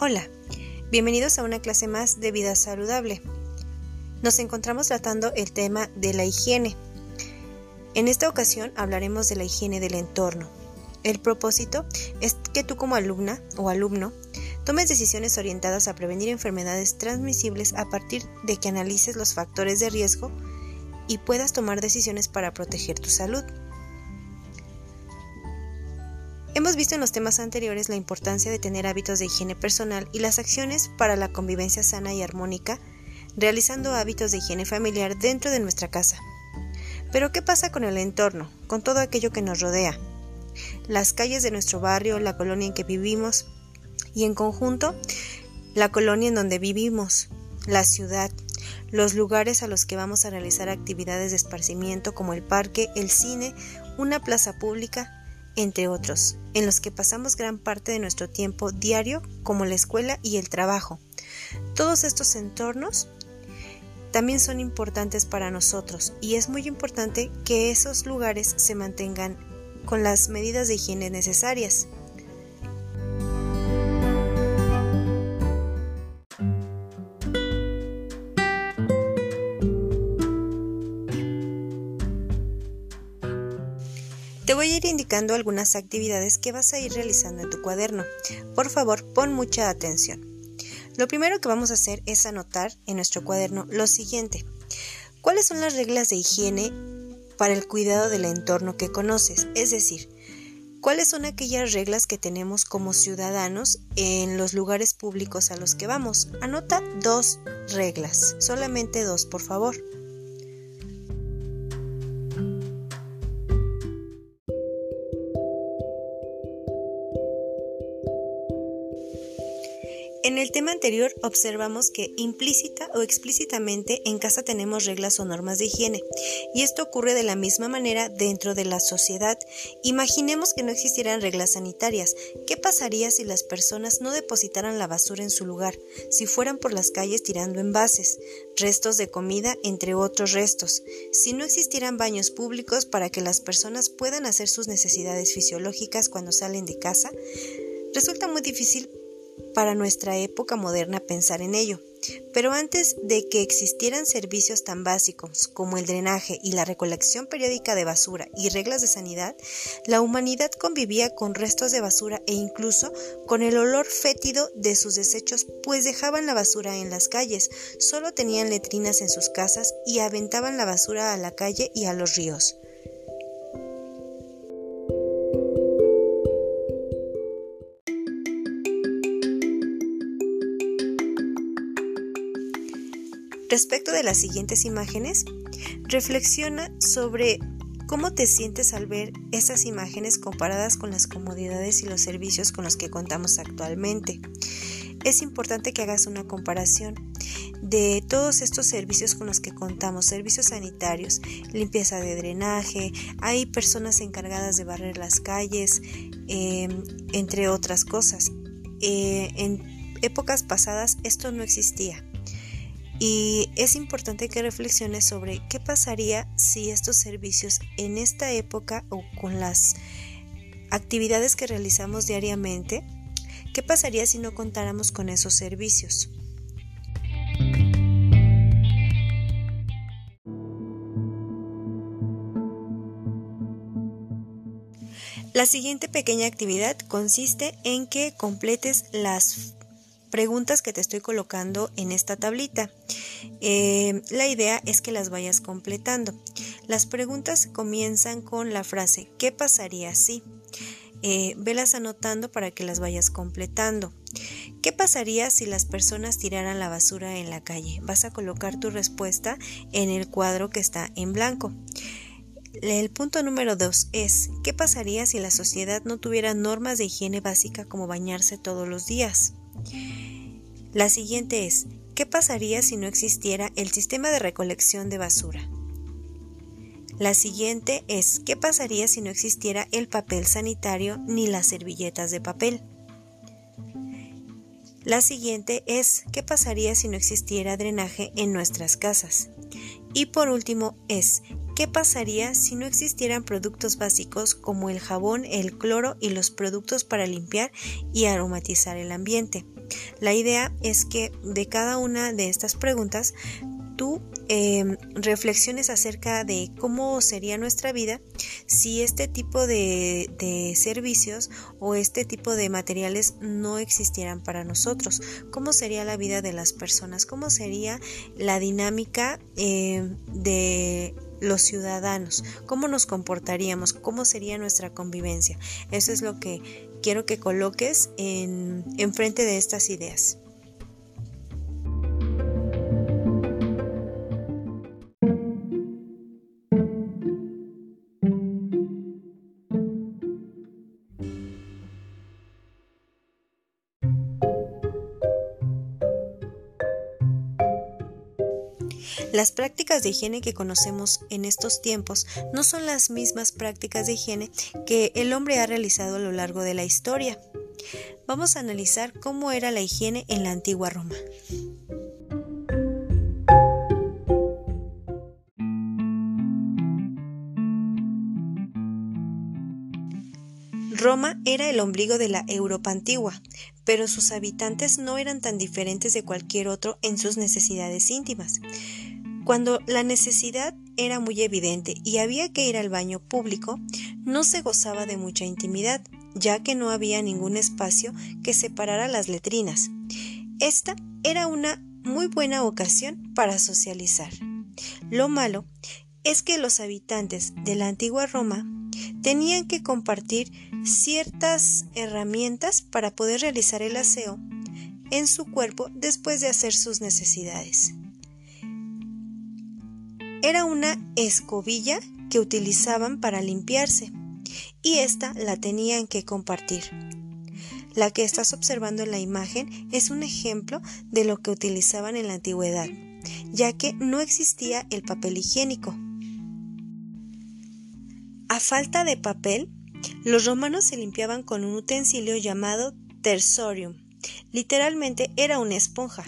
Hola, bienvenidos a una clase más de vida saludable. Nos encontramos tratando el tema de la higiene. En esta ocasión hablaremos de la higiene del entorno. El propósito es que tú como alumna o alumno tomes decisiones orientadas a prevenir enfermedades transmisibles a partir de que analices los factores de riesgo y puedas tomar decisiones para proteger tu salud. Hemos visto en los temas anteriores la importancia de tener hábitos de higiene personal y las acciones para la convivencia sana y armónica, realizando hábitos de higiene familiar dentro de nuestra casa. Pero ¿qué pasa con el entorno, con todo aquello que nos rodea? Las calles de nuestro barrio, la colonia en que vivimos y en conjunto la colonia en donde vivimos, la ciudad, los lugares a los que vamos a realizar actividades de esparcimiento como el parque, el cine, una plaza pública, entre otros, en los que pasamos gran parte de nuestro tiempo diario, como la escuela y el trabajo. Todos estos entornos también son importantes para nosotros y es muy importante que esos lugares se mantengan con las medidas de higiene necesarias. Te voy a ir indicando algunas actividades que vas a ir realizando en tu cuaderno. Por favor, pon mucha atención. Lo primero que vamos a hacer es anotar en nuestro cuaderno lo siguiente. ¿Cuáles son las reglas de higiene para el cuidado del entorno que conoces? Es decir, ¿cuáles son aquellas reglas que tenemos como ciudadanos en los lugares públicos a los que vamos? Anota dos reglas, solamente dos, por favor. El tema anterior observamos que implícita o explícitamente en casa tenemos reglas o normas de higiene y esto ocurre de la misma manera dentro de la sociedad. Imaginemos que no existieran reglas sanitarias. ¿Qué pasaría si las personas no depositaran la basura en su lugar, si fueran por las calles tirando envases, restos de comida, entre otros restos? Si no existieran baños públicos para que las personas puedan hacer sus necesidades fisiológicas cuando salen de casa, resulta muy difícil para nuestra época moderna pensar en ello. Pero antes de que existieran servicios tan básicos como el drenaje y la recolección periódica de basura y reglas de sanidad, la humanidad convivía con restos de basura e incluso con el olor fétido de sus desechos, pues dejaban la basura en las calles, solo tenían letrinas en sus casas y aventaban la basura a la calle y a los ríos. Respecto de las siguientes imágenes, reflexiona sobre cómo te sientes al ver esas imágenes comparadas con las comodidades y los servicios con los que contamos actualmente. Es importante que hagas una comparación de todos estos servicios con los que contamos, servicios sanitarios, limpieza de drenaje, hay personas encargadas de barrer las calles, em, entre otras cosas. Eh, en épocas pasadas esto no existía. Y es importante que reflexiones sobre qué pasaría si estos servicios en esta época o con las actividades que realizamos diariamente, qué pasaría si no contáramos con esos servicios. La siguiente pequeña actividad consiste en que completes las preguntas que te estoy colocando en esta tablita. Eh, la idea es que las vayas completando. Las preguntas comienzan con la frase ¿qué pasaría si? Eh, velas anotando para que las vayas completando. ¿Qué pasaría si las personas tiraran la basura en la calle? Vas a colocar tu respuesta en el cuadro que está en blanco. El punto número dos es ¿qué pasaría si la sociedad no tuviera normas de higiene básica como bañarse todos los días? La siguiente es, ¿qué pasaría si no existiera el sistema de recolección de basura? La siguiente es, ¿qué pasaría si no existiera el papel sanitario ni las servilletas de papel? La siguiente es, ¿qué pasaría si no existiera drenaje en nuestras casas? Y por último es, ¿qué pasaría si no existieran productos básicos como el jabón, el cloro y los productos para limpiar y aromatizar el ambiente? La idea es que de cada una de estas preguntas tú em, reflexiones acerca de cómo sería nuestra vida si este tipo de, servicios o este tipo de materiales no existieran para nosotros. ¿Cómo sería la vida de las personas? ¿Cómo sería la dinámica em, de los ciudadanos, cómo nos comportaríamos, cómo sería nuestra convivencia. Eso es lo que quiero que coloques en, en frente de estas ideas. Las prácticas de higiene que conocemos en estos tiempos no son las mismas prácticas de higiene que el hombre ha realizado a lo largo de la historia. Vamos a analizar cómo era la higiene en la antigua Roma. Roma era el ombligo de la Europa antigua, pero sus habitantes no eran tan diferentes de cualquier otro en sus necesidades íntimas. Cuando la necesidad era muy evidente y había que ir al baño público, no se gozaba de mucha intimidad, ya que no había ningún espacio que separara las letrinas. Esta era una muy buena ocasión para socializar. Lo malo es que los habitantes de la antigua Roma tenían que compartir ciertas herramientas para poder realizar el aseo en su cuerpo después de hacer sus necesidades era una escobilla que utilizaban para limpiarse y esta la tenían que compartir. La que estás observando en la imagen es un ejemplo de lo que utilizaban en la antigüedad, ya que no existía el papel higiénico. A falta de papel, los romanos se limpiaban con un utensilio llamado tersorium. Literalmente era una esponja,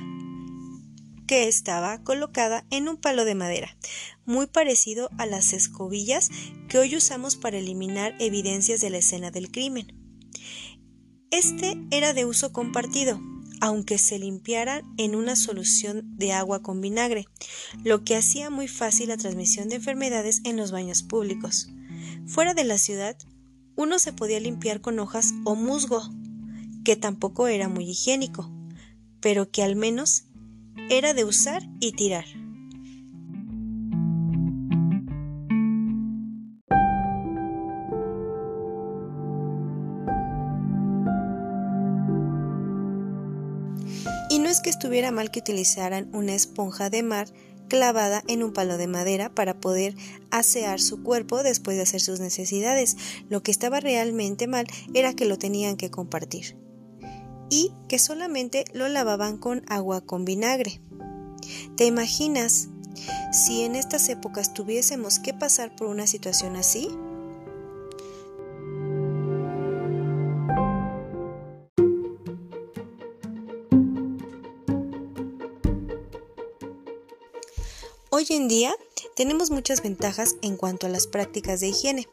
que estaba colocada en un palo de madera, muy parecido a las escobillas que hoy usamos para eliminar evidencias de la escena del crimen. Este era de uso compartido, aunque se limpiara en una solución de agua con vinagre, lo que hacía muy fácil la transmisión de enfermedades en los baños públicos. Fuera de la ciudad, uno se podía limpiar con hojas o musgo, que tampoco era muy higiénico, pero que al menos era de usar y tirar. Y no es que estuviera mal que utilizaran una esponja de mar clavada en un palo de madera para poder asear su cuerpo después de hacer sus necesidades. Lo que estaba realmente mal era que lo tenían que compartir y que solamente lo lavaban con agua con vinagre. ¿Te imaginas si en estas épocas tuviésemos que pasar por una situación así? Hoy en día tenemos muchas ventajas en cuanto a las prácticas de higiene.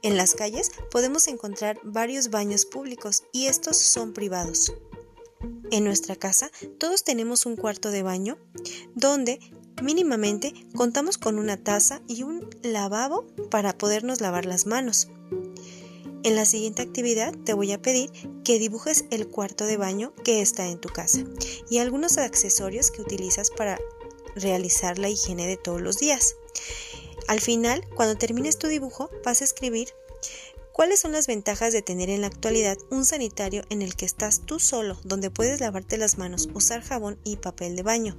En las calles podemos encontrar varios baños públicos y estos son privados. En nuestra casa todos tenemos un cuarto de baño donde mínimamente contamos con una taza y un lavabo para podernos lavar las manos. En la siguiente actividad te voy a pedir que dibujes el cuarto de baño que está en tu casa y algunos accesorios que utilizas para realizar la higiene de todos los días. Al final, cuando termines tu dibujo, vas a escribir ¿Cuáles son las ventajas de tener en la actualidad un sanitario en el que estás tú solo, donde puedes lavarte las manos, usar jabón y papel de baño?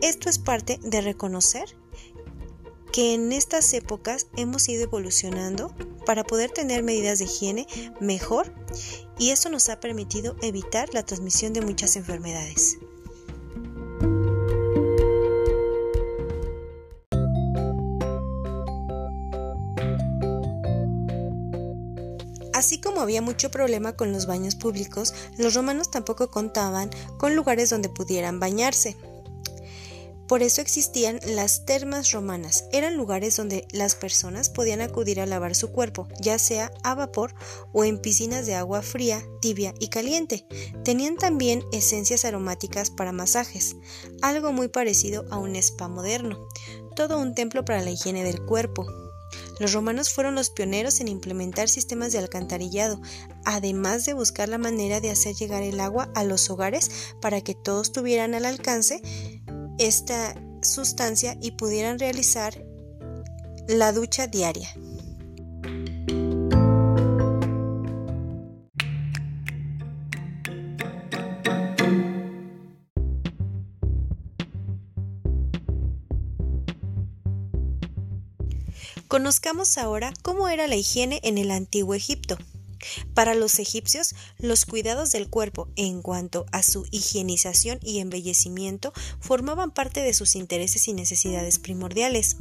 Esto es parte de reconocer que en estas épocas hemos ido evolucionando para poder tener medidas de higiene mejor y eso nos ha permitido evitar la transmisión de muchas enfermedades. Como había mucho problema con los baños públicos, los romanos tampoco contaban con lugares donde pudieran bañarse. Por eso existían las termas romanas. Eran lugares donde las personas podían acudir a lavar su cuerpo, ya sea a vapor o en piscinas de agua fría, tibia y caliente. Tenían también esencias aromáticas para masajes, algo muy parecido a un spa moderno. Todo un templo para la higiene del cuerpo. Los romanos fueron los pioneros en implementar sistemas de alcantarillado, además de buscar la manera de hacer llegar el agua a los hogares para que todos tuvieran al alcance esta sustancia y pudieran realizar la ducha diaria. Conozcamos ahora cómo era la higiene en el antiguo Egipto. Para los egipcios, los cuidados del cuerpo en cuanto a su higienización y embellecimiento formaban parte de sus intereses y necesidades primordiales.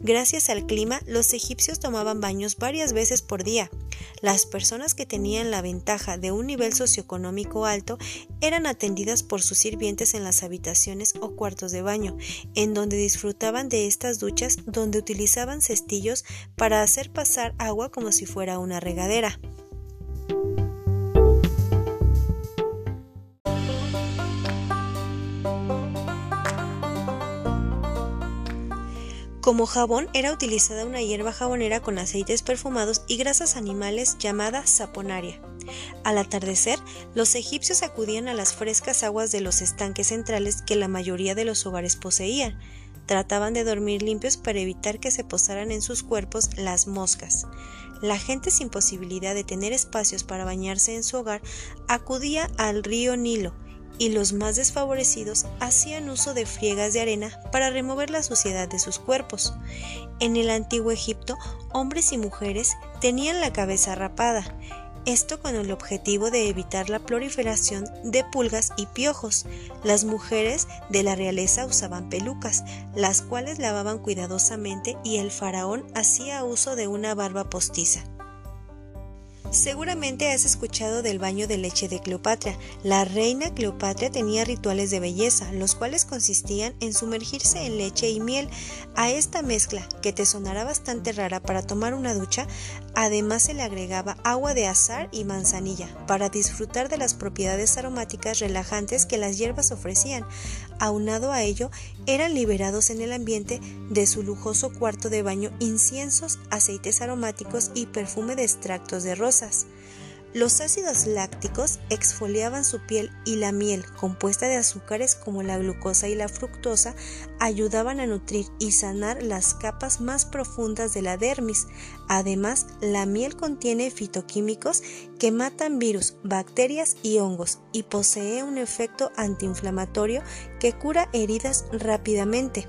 Gracias al clima, los egipcios tomaban baños varias veces por día. Las personas que tenían la ventaja de un nivel socioeconómico alto eran atendidas por sus sirvientes en las habitaciones o cuartos de baño, en donde disfrutaban de estas duchas donde utilizaban cestillos para hacer pasar agua como si fuera una regadera. Como jabón era utilizada una hierba jabonera con aceites perfumados y grasas animales llamada saponaria. Al atardecer, los egipcios acudían a las frescas aguas de los estanques centrales que la mayoría de los hogares poseían. Trataban de dormir limpios para evitar que se posaran en sus cuerpos las moscas. La gente sin posibilidad de tener espacios para bañarse en su hogar acudía al río Nilo, y los más desfavorecidos hacían uso de friegas de arena para remover la suciedad de sus cuerpos. En el antiguo Egipto, hombres y mujeres tenían la cabeza rapada, esto con el objetivo de evitar la proliferación de pulgas y piojos. Las mujeres de la realeza usaban pelucas, las cuales lavaban cuidadosamente y el faraón hacía uso de una barba postiza. Seguramente has escuchado del baño de leche de Cleopatra. La reina Cleopatra tenía rituales de belleza, los cuales consistían en sumergirse en leche y miel. A esta mezcla, que te sonará bastante rara para tomar una ducha, además se le agregaba agua de azar y manzanilla para disfrutar de las propiedades aromáticas relajantes que las hierbas ofrecían. Aunado a ello, eran liberados en el ambiente de su lujoso cuarto de baño inciensos, aceites aromáticos y perfume de extractos de rosas. Los ácidos lácticos exfoliaban su piel y la miel, compuesta de azúcares como la glucosa y la fructosa, ayudaban a nutrir y sanar las capas más profundas de la dermis. Además, la miel contiene fitoquímicos que matan virus, bacterias y hongos y posee un efecto antiinflamatorio que cura heridas rápidamente.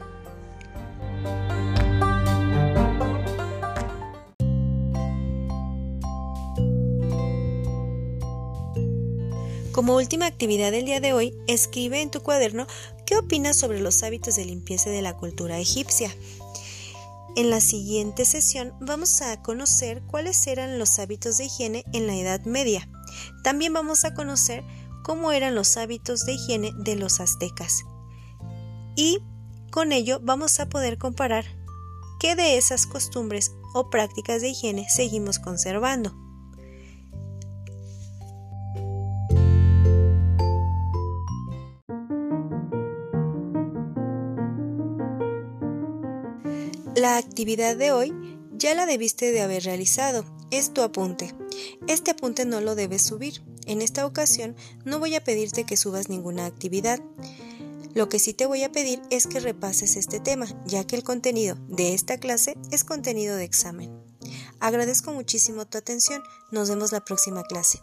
Como última actividad del día de hoy, escribe en tu cuaderno qué opinas sobre los hábitos de limpieza de la cultura egipcia. En la siguiente sesión vamos a conocer cuáles eran los hábitos de higiene en la Edad Media. También vamos a conocer cómo eran los hábitos de higiene de los aztecas. Y con ello vamos a poder comparar qué de esas costumbres o prácticas de higiene seguimos conservando. La actividad de hoy ya la debiste de haber realizado. Es tu apunte. Este apunte no lo debes subir. En esta ocasión no voy a pedirte que subas ninguna actividad. Lo que sí te voy a pedir es que repases este tema, ya que el contenido de esta clase es contenido de examen. Agradezco muchísimo tu atención. Nos vemos la próxima clase.